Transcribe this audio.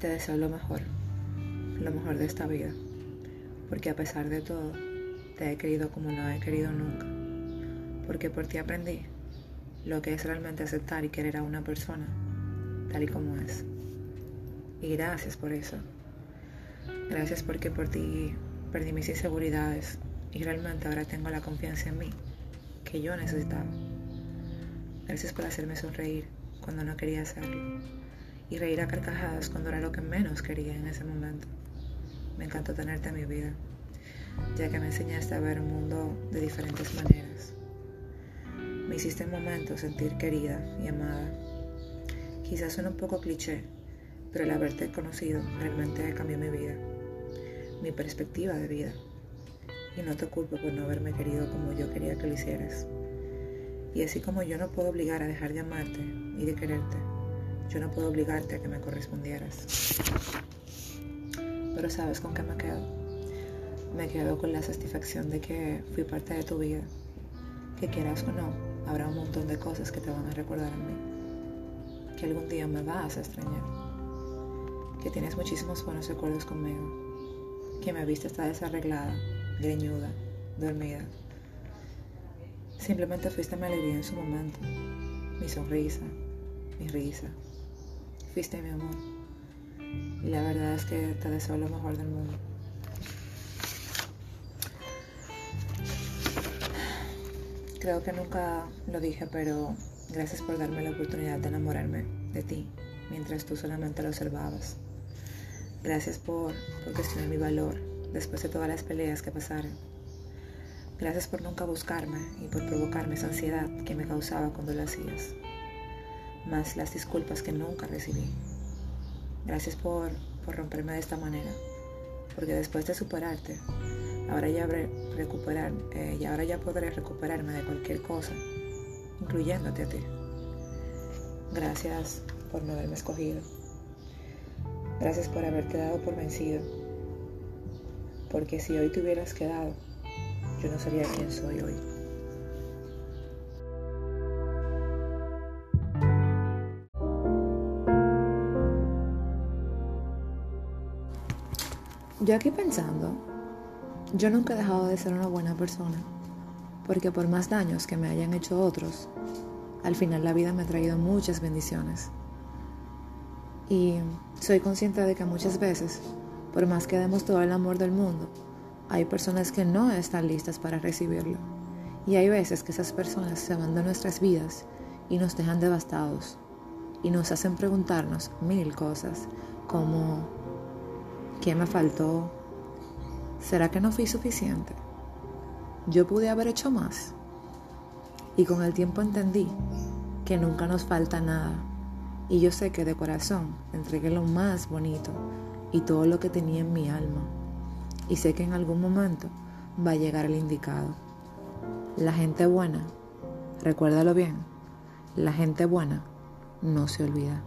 Te deseo lo mejor, lo mejor de esta vida, porque a pesar de todo, te he querido como no he querido nunca, porque por ti aprendí lo que es realmente aceptar y querer a una persona tal y como es. Y gracias por eso. Gracias porque por ti perdí mis inseguridades y realmente ahora tengo la confianza en mí que yo necesitaba. Gracias por hacerme sonreír cuando no quería hacerlo y reír a carcajadas cuando era lo que menos quería en ese momento. Me encantó tenerte en mi vida, ya que me enseñaste a ver el mundo de diferentes maneras. Me hiciste en momentos sentir querida y amada. Quizás suena un poco cliché, pero el haberte conocido realmente cambió mi vida, mi perspectiva de vida. Y no te culpo por no haberme querido como yo quería que lo hicieras. Y así como yo no puedo obligar a dejar de amarte y de quererte, yo no puedo obligarte a que me correspondieras. Pero sabes con qué me quedo. Me quedo con la satisfacción de que fui parte de tu vida. Que quieras o no, habrá un montón de cosas que te van a recordar a mí. Que algún día me vas a extrañar. Que tienes muchísimos buenos recuerdos conmigo. Que me viste estar desarreglada, greñuda, dormida Simplemente fuiste mi alegría en su momento, mi sonrisa, mi risa. Fuiste mi amor. Y la verdad es que te deseo lo mejor del mundo. Creo que nunca lo dije, pero gracias por darme la oportunidad de enamorarme de ti mientras tú solamente lo observabas. Gracias por, por cuestionar mi valor después de todas las peleas que pasaron Gracias por nunca buscarme y por provocarme esa ansiedad que me causaba cuando lo hacías. Más las disculpas que nunca recibí. Gracias por, romperme de esta manera. Porque después de superarte, ahora ya, recuperar, eh, y ahora ya podré recuperarme de cualquier cosa, incluyéndote a ti. Gracias por no haberme escogido. Gracias por haberte dado por vencido. Porque si hoy te hubieras quedado, yo no sería quien soy hoy. Yo aquí pensando, yo nunca he dejado de ser una buena persona, porque por más daños que me hayan hecho otros, al final la vida me ha traído muchas bendiciones. Y soy consciente de que muchas veces, por más que demos todo el amor del mundo, hay personas que no están listas para recibirlo. Y hay veces que esas personas se van de nuestras vidas y nos dejan devastados y nos hacen preguntarnos mil cosas como ¿qué me faltó? ¿Será que no fui suficiente? ¿Yo pude haber hecho más? Y con el tiempo entendí que nunca nos falta nada. Y yo sé que de corazón entregué lo más bonito y todo lo que tenía en mi alma y sé que en algún momento va a llegar el indicado. La gente buena, recuérdalo bien, la gente buena no se olvida.